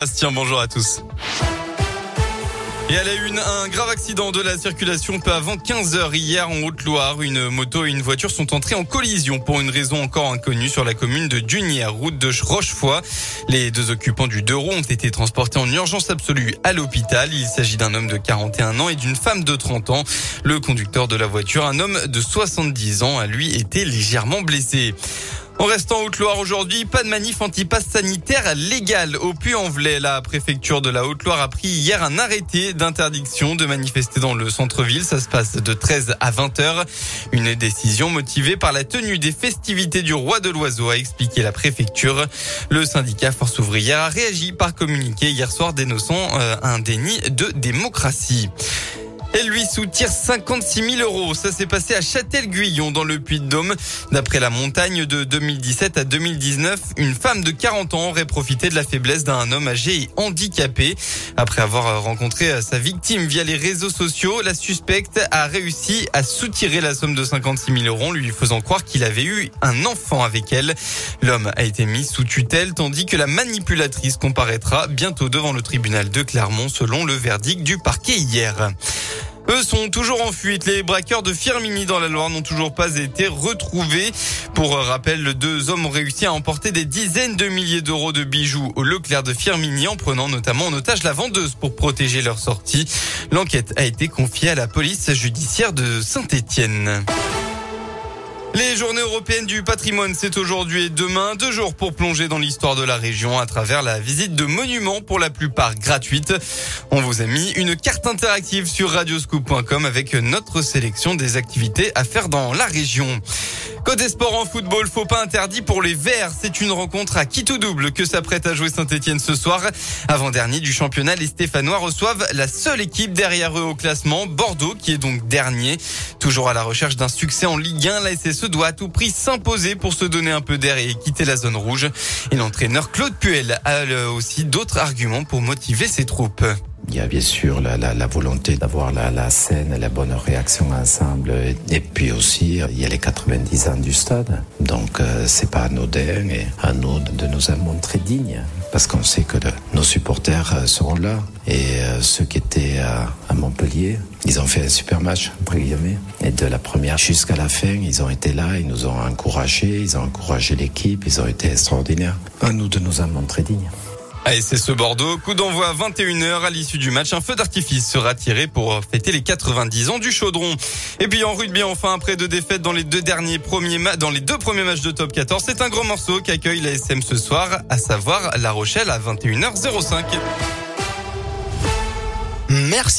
Bastien, bonjour à tous. Et à la une, un grave accident de la circulation peu avant 15 heures hier en Haute-Loire. Une moto et une voiture sont entrées en collision pour une raison encore inconnue sur la commune de Dunière, route de Rochefoy. Les deux occupants du deux roues ont été transportés en urgence absolue à l'hôpital. Il s'agit d'un homme de 41 ans et d'une femme de 30 ans. Le conducteur de la voiture, un homme de 70 ans, a lui été légèrement blessé. En restant Haute-Loire aujourd'hui, pas de manif anti-pass sanitaire légal au Puy-en-Velay. La préfecture de la Haute-Loire a pris hier un arrêté d'interdiction de manifester dans le centre-ville. Ça se passe de 13 à 20 heures. Une décision motivée par la tenue des festivités du roi de l'oiseau, a expliqué la préfecture. Le syndicat Force ouvrière a réagi par communiqué hier soir dénonçant euh, un déni de démocratie. Elle lui soutire 56 000 euros. Ça s'est passé à Châtel-Guyon dans le Puy-de-Dôme. D'après la montagne de 2017 à 2019, une femme de 40 ans aurait profité de la faiblesse d'un homme âgé et handicapé. Après avoir rencontré sa victime via les réseaux sociaux, la suspecte a réussi à soutirer la somme de 56 000 euros, lui faisant croire qu'il avait eu un enfant avec elle. L'homme a été mis sous tutelle, tandis que la manipulatrice comparaîtra bientôt devant le tribunal de Clermont, selon le verdict du parquet hier. Eux sont toujours en fuite. Les braqueurs de Firmini dans la Loire n'ont toujours pas été retrouvés. Pour rappel, deux hommes ont réussi à emporter des dizaines de milliers d'euros de bijoux au Leclerc de Firmini en prenant notamment en otage la vendeuse pour protéger leur sortie. L'enquête a été confiée à la police judiciaire de Saint-Étienne. Les journées européennes du patrimoine, c'est aujourd'hui et demain, deux jours pour plonger dans l'histoire de la région à travers la visite de monuments pour la plupart gratuites. On vous a mis une carte interactive sur radioscoop.com avec notre sélection des activités à faire dans la région. Côté sport en football, faux pas interdit pour les Verts. C'est une rencontre à qui tout double que s'apprête à jouer Saint-Etienne ce soir. Avant-dernier du championnat, les Stéphanois reçoivent la seule équipe derrière eux au classement, Bordeaux, qui est donc dernier. Toujours à la recherche d'un succès en Ligue 1, la SSE doit à tout prix s'imposer pour se donner un peu d'air et quitter la zone rouge. Et l'entraîneur Claude Puel a aussi d'autres arguments pour motiver ses troupes. Il y a bien sûr la, volonté d'avoir la, scène, la bonne réaction ensemble. Et puis aussi, il y a les 90 ans du stade. Donc, euh, c'est pas anodin et à nous de nous en montrer dignes. Parce qu'on sait que nos supporters euh, seront là. Et euh, ceux qui étaient à, à, Montpellier, ils ont fait un super match, entre guillemets. Et de la première jusqu'à la fin, ils ont été là, ils nous ont encouragés, ils ont encouragé l'équipe, ils ont été extraordinaires. À nous de nous en montrer dignes. Allez, c'est ce Bordeaux. Coup d'envoi à 21h à l'issue du match. Un feu d'artifice sera tiré pour fêter les 90 ans du chaudron. Et puis en rugby, enfin, après deux défaites dans les deux derniers premiers dans les deux premiers matchs de top 14, c'est un grand morceau qu'accueille la SM ce soir, à savoir La Rochelle à 21h05. Merci.